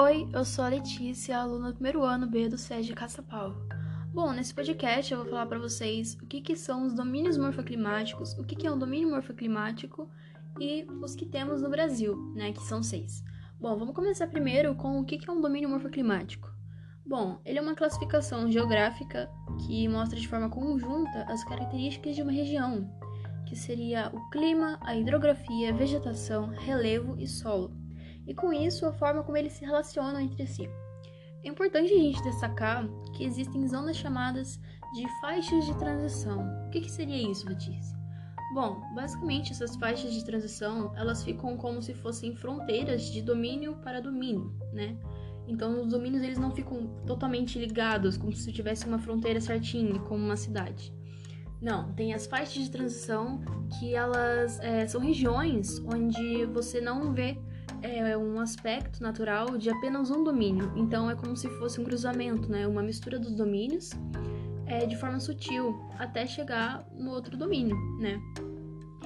Oi, eu sou a Letícia, aluna do primeiro ano B do SESI Caçapau. Bom, nesse podcast eu vou falar para vocês o que, que são os domínios morfoclimáticos, o que, que é um domínio morfoclimático e os que temos no Brasil, né, que são seis. Bom, vamos começar primeiro com o que, que é um domínio morfoclimático. Bom, ele é uma classificação geográfica que mostra de forma conjunta as características de uma região, que seria o clima, a hidrografia, vegetação, relevo e solo e com isso a forma como eles se relacionam entre si. É importante a gente destacar que existem zonas chamadas de faixas de transição. O que, que seria isso, Letícia? Bom, basicamente essas faixas de transição elas ficam como se fossem fronteiras de domínio para domínio, né? Então os domínios eles não ficam totalmente ligados, como se tivesse uma fronteira certinha, como uma cidade. Não, tem as faixas de transição que elas é, são regiões onde você não vê é um aspecto natural de apenas um domínio. Então é como se fosse um cruzamento, né? Uma mistura dos domínios é, de forma sutil até chegar no outro domínio, né?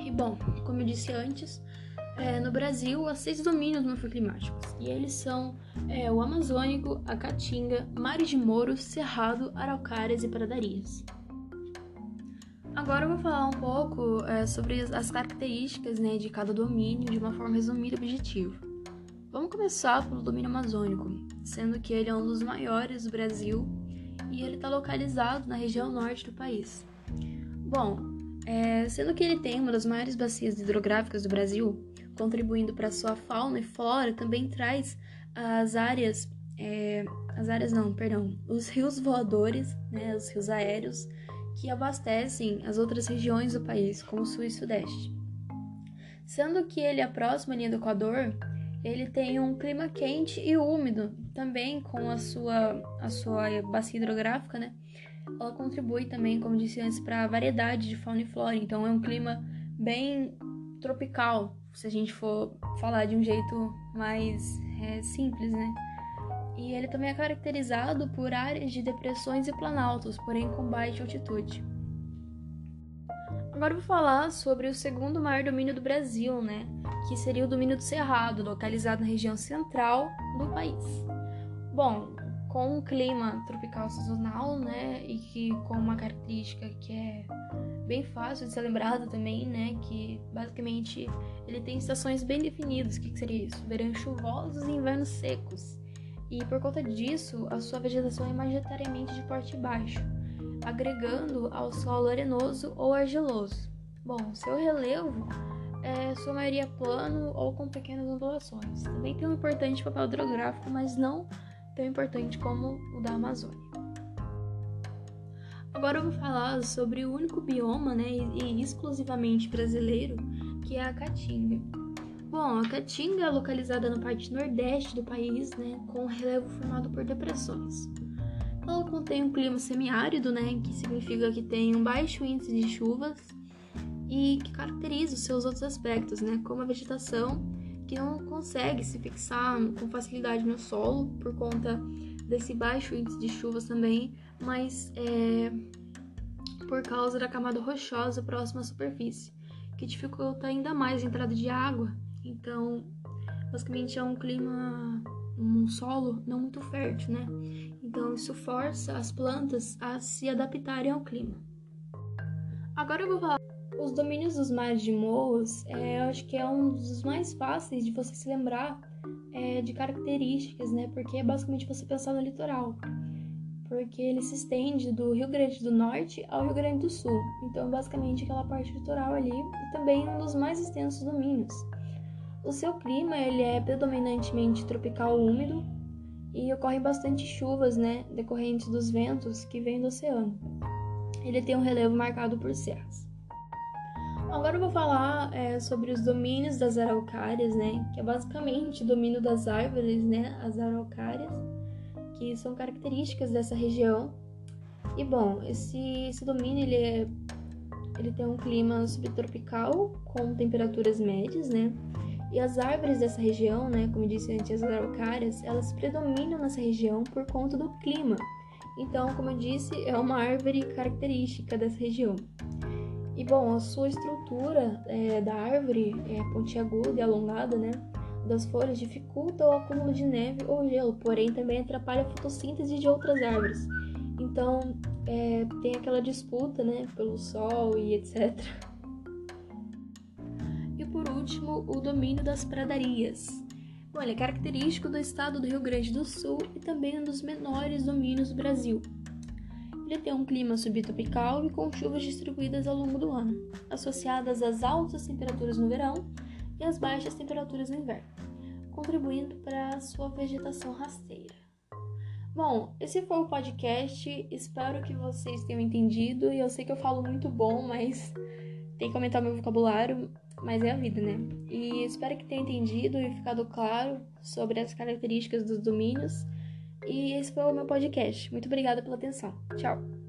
E bom, como eu disse antes, é, no Brasil há seis domínios morfoclimáticos e eles são é, o Amazônico, a Caatinga, Mares de Moro, Cerrado, Araucárias e Pradarias. Agora eu vou falar um pouco é, sobre as características né, de cada domínio de uma forma resumida e objetiva. Vamos começar pelo domínio amazônico, sendo que ele é um dos maiores do Brasil e ele está localizado na região norte do país. Bom, é, sendo que ele tem uma das maiores bacias hidrográficas do Brasil, contribuindo para sua fauna e flora, também traz as áreas, é, as áreas não, perdão, os rios voadores, né, os rios aéreos, que abastecem as outras regiões do país, como o sul e sudeste. Sendo que ele é próximo à linha do Equador, ele tem um clima quente e úmido, também com a sua, a sua bacia hidrográfica, né? Ela contribui também, como disse antes, para a variedade de fauna e flora. Então é um clima bem tropical, se a gente for falar de um jeito mais é, simples, né? E ele também é caracterizado por áreas de depressões e planaltos, porém com baixa altitude. Agora vou falar sobre o segundo maior domínio do Brasil, né? Que seria o domínio do Cerrado, localizado na região central do país. Bom, com um clima tropical sazonal, né? E que com uma característica que é bem fácil de ser lembrada também, né? Que basicamente ele tem estações bem definidas. O que, que seria isso? Verões chuvosos e invernos secos e por conta disso, a sua vegetação é majoritariamente de porte baixo, agregando ao solo arenoso ou argiloso. Bom, seu relevo é sua maioria plano ou com pequenas ondulações. Também tem um importante papel hidrográfico, mas não tão importante como o da Amazônia. Agora eu vou falar sobre o único bioma, né, e exclusivamente brasileiro, que é a Caatinga. Bom, a Caatinga é localizada na parte nordeste do país, né, com relevo formado por depressões. Ela contém um clima semiárido, né, que significa que tem um baixo índice de chuvas e que caracteriza os seus outros aspectos, né, como a vegetação que não consegue se fixar com facilidade no solo por conta desse baixo índice de chuvas também, mas é por causa da camada rochosa próxima à superfície, que dificulta ainda mais a entrada de água então, basicamente é um clima, um solo não muito fértil, né? Então, isso força as plantas a se adaptarem ao clima. Agora eu vou falar os domínios dos mares de morros, é, eu acho que é um dos mais fáceis de você se lembrar é, de características, né? Porque é basicamente você pensar no litoral. Porque ele se estende do Rio Grande do Norte ao Rio Grande do Sul. Então, basicamente, aquela parte litoral ali e também um dos mais extensos domínios. O seu clima ele é predominantemente tropical úmido e ocorrem bastante chuvas, né, decorrentes dos ventos que vêm do oceano. Ele tem um relevo marcado por serras. Agora eu vou falar é, sobre os domínios das araucárias, né, que é basicamente o domínio das árvores, né, as araucárias, que são características dessa região. E bom, esse, esse domínio ele, é, ele tem um clima subtropical com temperaturas médias, né, e as árvores dessa região, né, como disse antes, as araucárias, elas predominam nessa região por conta do clima. Então, como eu disse, é uma árvore característica dessa região. E bom, a sua estrutura é, da árvore é pontiaguda e alongada, né? das folhas dificulta o acúmulo de neve ou gelo, porém também atrapalha a fotossíntese de outras árvores. Então, é, tem aquela disputa, né, pelo sol e etc. Último, o domínio das pradarias. Bom, ele é característico do estado do Rio Grande do Sul e também um dos menores domínios do Brasil. Ele tem um clima subtropical e com chuvas distribuídas ao longo do ano, associadas às altas temperaturas no verão e às baixas temperaturas no inverno, contribuindo para a sua vegetação rasteira. Bom, esse foi o podcast. Espero que vocês tenham entendido. E eu sei que eu falo muito bom, mas tem que aumentar meu vocabulário. Mas é a vida, né? E espero que tenha entendido e ficado claro sobre as características dos domínios. E esse foi o meu podcast. Muito obrigada pela atenção. Tchau!